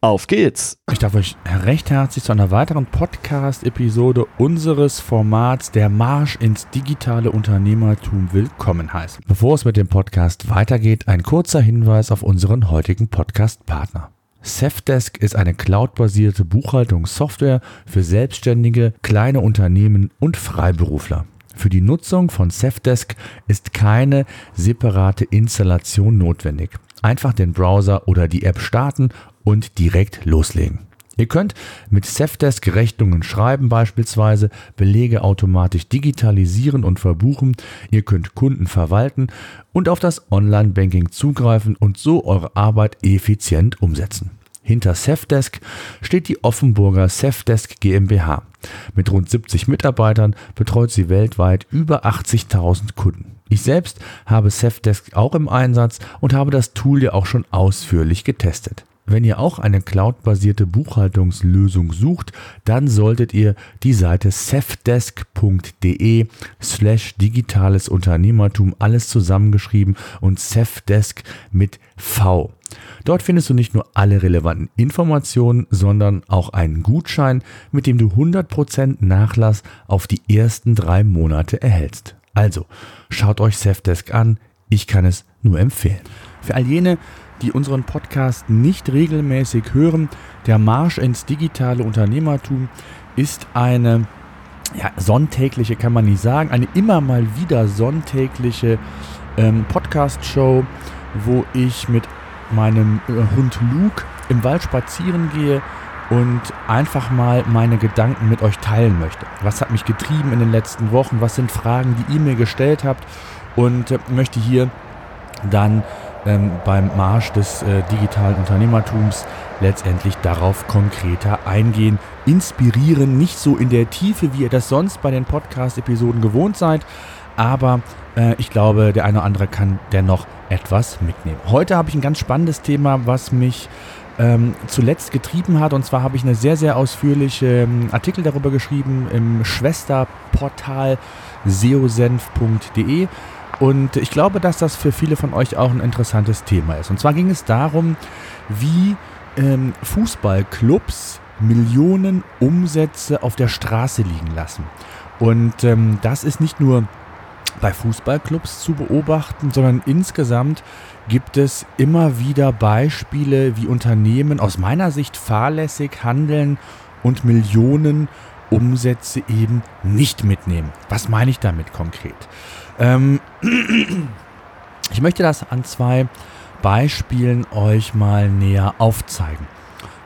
Auf geht's! Ich darf euch recht herzlich zu einer weiteren Podcast-Episode unseres Formats Der Marsch ins digitale Unternehmertum willkommen heißen. Bevor es mit dem Podcast weitergeht, ein kurzer Hinweis auf unseren heutigen Podcast-Partner. Safdesk ist eine cloudbasierte Buchhaltungssoftware für Selbstständige, kleine Unternehmen und Freiberufler. Für die Nutzung von Safdesk ist keine separate Installation notwendig. Einfach den Browser oder die App starten und direkt loslegen. Ihr könnt mit Safdesk Rechnungen schreiben beispielsweise, Belege automatisch digitalisieren und verbuchen, ihr könnt Kunden verwalten und auf das Online-Banking zugreifen und so eure Arbeit effizient umsetzen. Hinter Safdesk steht die Offenburger Safdesk GmbH. Mit rund 70 Mitarbeitern betreut sie weltweit über 80.000 Kunden. Ich selbst habe Safdesk auch im Einsatz und habe das Tool ja auch schon ausführlich getestet. Wenn ihr auch eine cloudbasierte Buchhaltungslösung sucht, dann solltet ihr die Seite cefdesk.de slash digitales Unternehmertum alles zusammengeschrieben und Cefdesk mit V. Dort findest du nicht nur alle relevanten Informationen, sondern auch einen Gutschein, mit dem du 100% Nachlass auf die ersten drei Monate erhältst. Also, schaut euch Cefdesk an, ich kann es nur empfehlen. Für all jene, die unseren Podcast nicht regelmäßig hören, der Marsch ins digitale Unternehmertum ist eine ja, sonntägliche, kann man nicht sagen, eine immer mal wieder sonntägliche ähm, Podcast-Show, wo ich mit meinem äh, Hund Luke im Wald spazieren gehe und einfach mal meine Gedanken mit euch teilen möchte. Was hat mich getrieben in den letzten Wochen? Was sind Fragen, die ihr mir gestellt habt? Und äh, möchte hier dann ähm, beim Marsch des äh, digitalen Unternehmertums letztendlich darauf konkreter eingehen, inspirieren, nicht so in der Tiefe, wie ihr das sonst bei den Podcast-Episoden gewohnt seid, aber äh, ich glaube, der eine oder andere kann dennoch etwas mitnehmen. Heute habe ich ein ganz spannendes Thema, was mich ähm, zuletzt getrieben hat. Und zwar habe ich eine sehr, sehr ausführliche ähm, Artikel darüber geschrieben im Schwesterportal seosenf.de. Und ich glaube, dass das für viele von euch auch ein interessantes Thema ist. Und zwar ging es darum, wie ähm, Fußballclubs Millionen Umsätze auf der Straße liegen lassen. Und ähm, das ist nicht nur bei Fußballclubs zu beobachten, sondern insgesamt gibt es immer wieder Beispiele, wie Unternehmen aus meiner Sicht fahrlässig handeln und Millionen Umsätze eben nicht mitnehmen. Was meine ich damit konkret? Ähm, ich möchte das an zwei Beispielen euch mal näher aufzeigen.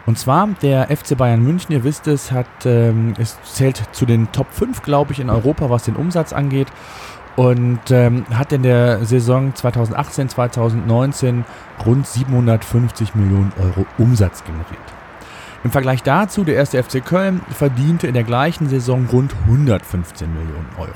Und zwar der FC Bayern München, ihr wisst es, hat, ähm, es zählt zu den Top 5, glaube ich, in Europa, was den Umsatz angeht. Und ähm, hat in der Saison 2018, 2019 rund 750 Millionen Euro Umsatz generiert. Im Vergleich dazu, der erste FC Köln verdiente in der gleichen Saison rund 115 Millionen Euro.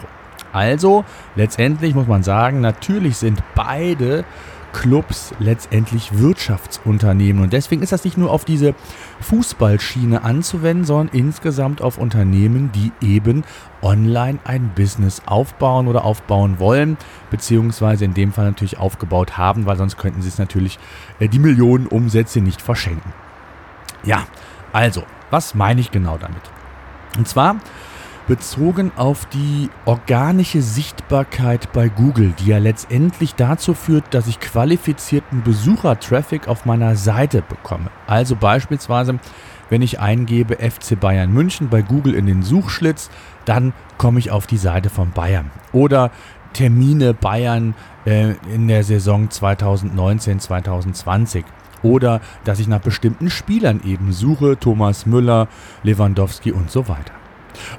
Also, letztendlich muss man sagen, natürlich sind beide Clubs letztendlich Wirtschaftsunternehmen. Und deswegen ist das nicht nur auf diese Fußballschiene anzuwenden, sondern insgesamt auf Unternehmen, die eben online ein Business aufbauen oder aufbauen wollen, beziehungsweise in dem Fall natürlich aufgebaut haben, weil sonst könnten sie es natürlich äh, die Millionen Umsätze nicht verschenken. Ja, also, was meine ich genau damit? Und zwar bezogen auf die organische Sichtbarkeit bei Google, die ja letztendlich dazu führt, dass ich qualifizierten Besuchertraffic auf meiner Seite bekomme. Also beispielsweise, wenn ich eingebe FC Bayern München bei Google in den Suchschlitz, dann komme ich auf die Seite von Bayern. Oder Termine Bayern äh, in der Saison 2019-2020 oder dass ich nach bestimmten Spielern eben suche, Thomas Müller, Lewandowski und so weiter.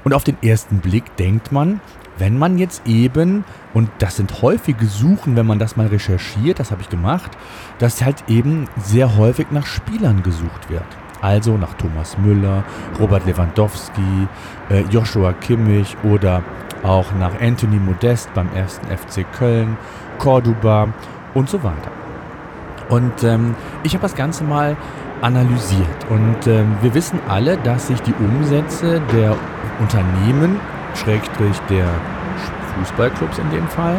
Und auf den ersten Blick denkt man, wenn man jetzt eben, und das sind häufige Suchen, wenn man das mal recherchiert, das habe ich gemacht, dass halt eben sehr häufig nach Spielern gesucht wird. Also nach Thomas Müller, Robert Lewandowski, äh, Joshua Kimmich oder auch nach Anthony Modest beim ersten FC Köln, Cordoba und so weiter. Und ähm, ich habe das Ganze mal analysiert. Und ähm, wir wissen alle, dass sich die Umsätze der Unternehmen, Schrägstrich der Fußballclubs in dem Fall,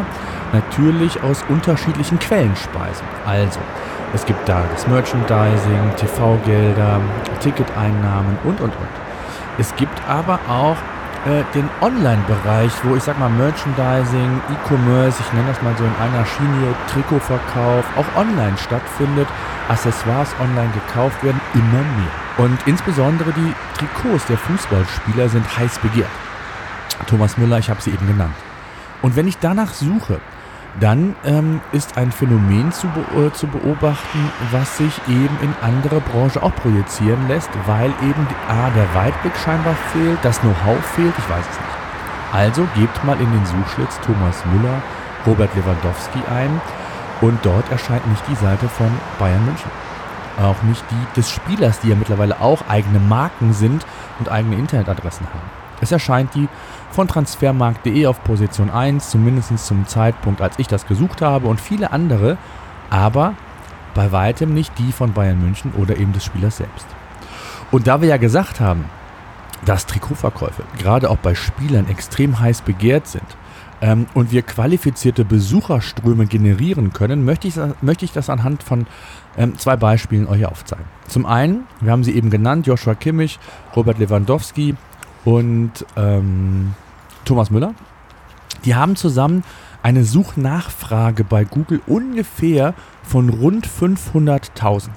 natürlich aus unterschiedlichen Quellen speisen. Also, es gibt da das Merchandising, TV-Gelder, Ticketeinnahmen und, und, und. Es gibt aber auch äh, den Online-Bereich, wo ich sag mal Merchandising, E-Commerce, ich nenne das mal so in einer Schiene, Trikotverkauf, auch online stattfindet, Accessoires online gekauft werden, immer mehr. Und insbesondere die Trikots der Fußballspieler sind heiß begehrt. Thomas Müller, ich habe sie eben genannt. Und wenn ich danach suche, dann ähm, ist ein Phänomen zu, be äh, zu, beobachten, was sich eben in andere Branchen auch projizieren lässt, weil eben die, A, der Weitblick scheinbar fehlt, das Know-how fehlt, ich weiß es nicht. Also gebt mal in den Suchschlitz Thomas Müller, Robert Lewandowski ein und dort erscheint nicht die Seite von Bayern München. Auch nicht die des Spielers, die ja mittlerweile auch eigene Marken sind und eigene Internetadressen haben. Es erscheint die von transfermarkt.de auf Position 1, zumindest zum Zeitpunkt, als ich das gesucht habe und viele andere, aber bei weitem nicht die von Bayern München oder eben des Spielers selbst. Und da wir ja gesagt haben, dass Trikotverkäufe gerade auch bei Spielern extrem heiß begehrt sind ähm, und wir qualifizierte Besucherströme generieren können, möchte ich, möchte ich das anhand von ähm, zwei Beispielen euch aufzeigen. Zum einen, wir haben sie eben genannt, Joshua Kimmich, Robert Lewandowski, und ähm, Thomas Müller. Die haben zusammen eine Suchnachfrage bei Google ungefähr von rund 500.000.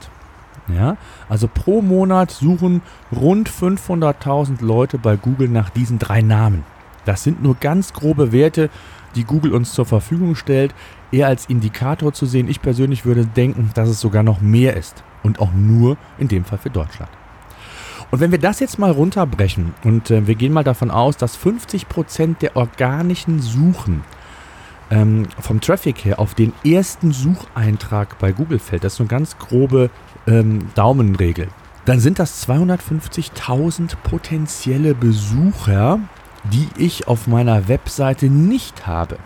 Ja, also pro Monat suchen rund 500.000 Leute bei Google nach diesen drei Namen. Das sind nur ganz grobe Werte, die Google uns zur Verfügung stellt, eher als Indikator zu sehen. Ich persönlich würde denken, dass es sogar noch mehr ist und auch nur in dem Fall für Deutschland. Und wenn wir das jetzt mal runterbrechen und äh, wir gehen mal davon aus, dass 50% der organischen Suchen ähm, vom Traffic her auf den ersten Sucheintrag bei Google fällt, das ist so eine ganz grobe ähm, Daumenregel, dann sind das 250.000 potenzielle Besucher, die ich auf meiner Webseite nicht habe.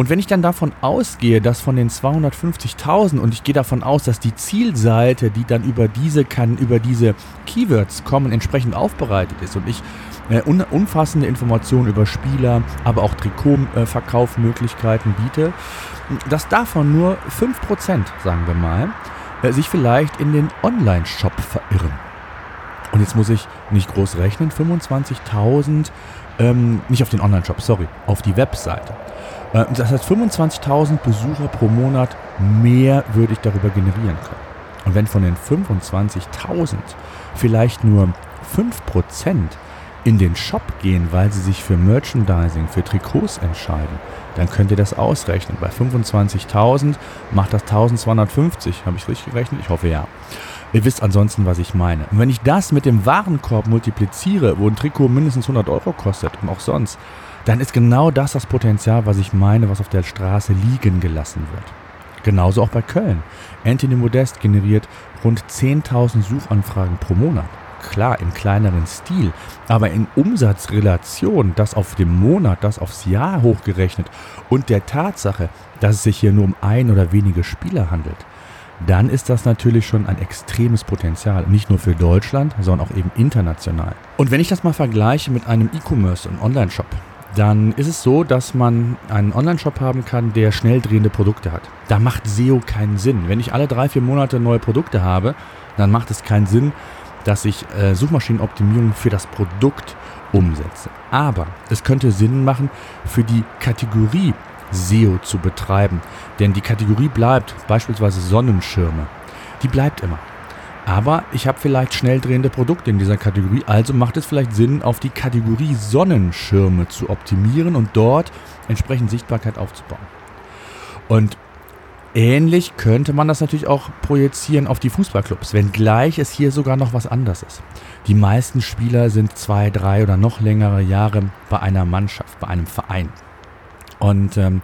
Und wenn ich dann davon ausgehe, dass von den 250.000 und ich gehe davon aus, dass die Zielseite, die dann über diese kann, über diese Keywords kommen, entsprechend aufbereitet ist und ich äh, umfassende Informationen über Spieler, aber auch Trikotverkaufmöglichkeiten äh, biete, dass davon nur 5%, sagen wir mal, äh, sich vielleicht in den Online-Shop verirren. Und jetzt muss ich nicht groß rechnen, 25.000, ähm, nicht auf den Online-Shop, sorry, auf die Webseite. Äh, das heißt, 25.000 Besucher pro Monat mehr würde ich darüber generieren können. Und wenn von den 25.000 vielleicht nur 5% in den Shop gehen, weil sie sich für Merchandising, für Trikots entscheiden, dann könnt ihr das ausrechnen. Bei 25.000 macht das 1250. Habe ich richtig gerechnet? Ich hoffe ja. Ihr wisst ansonsten, was ich meine. Und wenn ich das mit dem Warenkorb multipliziere, wo ein Trikot mindestens 100 Euro kostet und auch sonst, dann ist genau das das Potenzial, was ich meine, was auf der Straße liegen gelassen wird. Genauso auch bei Köln. Anthony Modest generiert rund 10.000 Suchanfragen pro Monat. Klar, im kleineren Stil, aber in Umsatzrelation, das auf dem Monat, das aufs Jahr hochgerechnet und der Tatsache, dass es sich hier nur um ein oder wenige Spieler handelt, dann ist das natürlich schon ein extremes Potenzial. Nicht nur für Deutschland, sondern auch eben international. Und wenn ich das mal vergleiche mit einem E-Commerce und Online-Shop, dann ist es so, dass man einen Online-Shop haben kann, der schnell drehende Produkte hat. Da macht SEO keinen Sinn. Wenn ich alle drei, vier Monate neue Produkte habe, dann macht es keinen Sinn, dass ich äh, Suchmaschinenoptimierung für das Produkt umsetze. Aber es könnte Sinn machen, für die Kategorie SEO zu betreiben. Denn die Kategorie bleibt, beispielsweise Sonnenschirme, die bleibt immer. Aber ich habe vielleicht schnell drehende Produkte in dieser Kategorie, also macht es vielleicht Sinn, auf die Kategorie Sonnenschirme zu optimieren und dort entsprechend Sichtbarkeit aufzubauen. Und ähnlich könnte man das natürlich auch projizieren auf die Fußballclubs, wenngleich es hier sogar noch was anderes ist. Die meisten Spieler sind zwei, drei oder noch längere Jahre bei einer Mannschaft, bei einem Verein. Und ähm,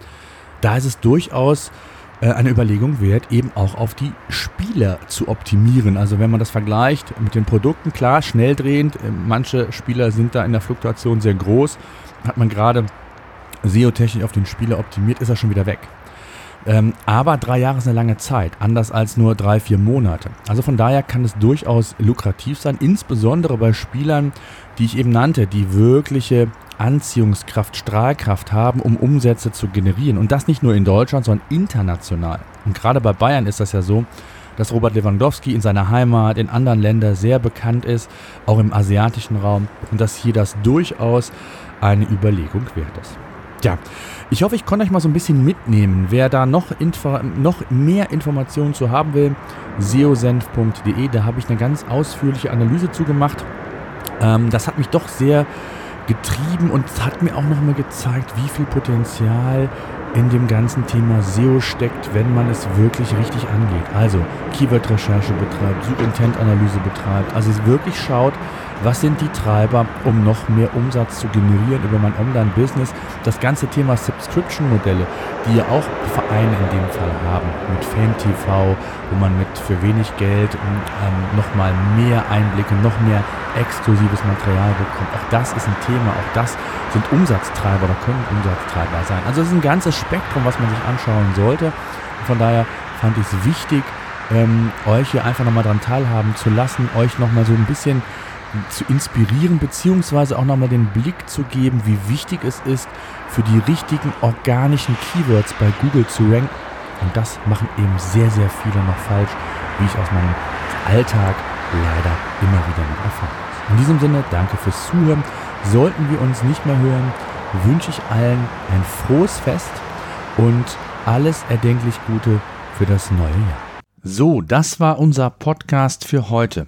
da ist es durchaus äh, eine Überlegung wert, eben auch auf die Spieler zu optimieren. Also wenn man das vergleicht mit den Produkten, klar, schnell drehend, äh, manche Spieler sind da in der Fluktuation sehr groß. Hat man gerade SEO-technisch auf den Spieler optimiert, ist er schon wieder weg. Ähm, aber drei Jahre ist eine lange Zeit, anders als nur drei, vier Monate. Also von daher kann es durchaus lukrativ sein, insbesondere bei Spielern, die ich eben nannte, die wirkliche Anziehungskraft, Strahlkraft haben, um Umsätze zu generieren. Und das nicht nur in Deutschland, sondern international. Und gerade bei Bayern ist das ja so, dass Robert Lewandowski in seiner Heimat, in anderen Ländern sehr bekannt ist, auch im asiatischen Raum. Und dass hier das durchaus eine Überlegung wert ist. Ja, ich hoffe, ich konnte euch mal so ein bisschen mitnehmen. Wer da noch, Info noch mehr Informationen zu haben will, seosenf.de, da habe ich eine ganz ausführliche Analyse zugemacht. Ähm, das hat mich doch sehr getrieben und hat mir auch nochmal gezeigt, wie viel Potenzial in dem ganzen Thema SEO steckt, wenn man es wirklich richtig angeht. Also Keyword-Recherche betreibt, Suchintent-Analyse betreibt, also es wirklich schaut, was sind die Treiber, um noch mehr Umsatz zu generieren über mein Online-Business. Das ganze Thema Subscription-Modelle, die ja auch Vereine in dem Fall haben, mit FanTV, wo man mit für wenig Geld ähm, nochmal mehr Einblicke, noch mehr exklusives Material bekommt. Auch das ist ein Thema, auch das sind Umsatztreiber oder können Umsatztreiber sein. Also es ist ein ganzes Spektrum, was man sich anschauen sollte. Von daher fand ich es wichtig, ähm, euch hier einfach nochmal dran teilhaben zu lassen, euch nochmal so ein bisschen zu inspirieren, beziehungsweise auch nochmal den Blick zu geben, wie wichtig es ist, für die richtigen organischen Keywords bei Google zu ranken. Und das machen eben sehr, sehr viele noch falsch, wie ich aus meinem Alltag leider immer wieder noch erfahre. In diesem Sinne, danke fürs Zuhören. Sollten wir uns nicht mehr hören, wünsche ich allen ein frohes Fest und alles erdenklich Gute für das neue Jahr. So, das war unser Podcast für heute.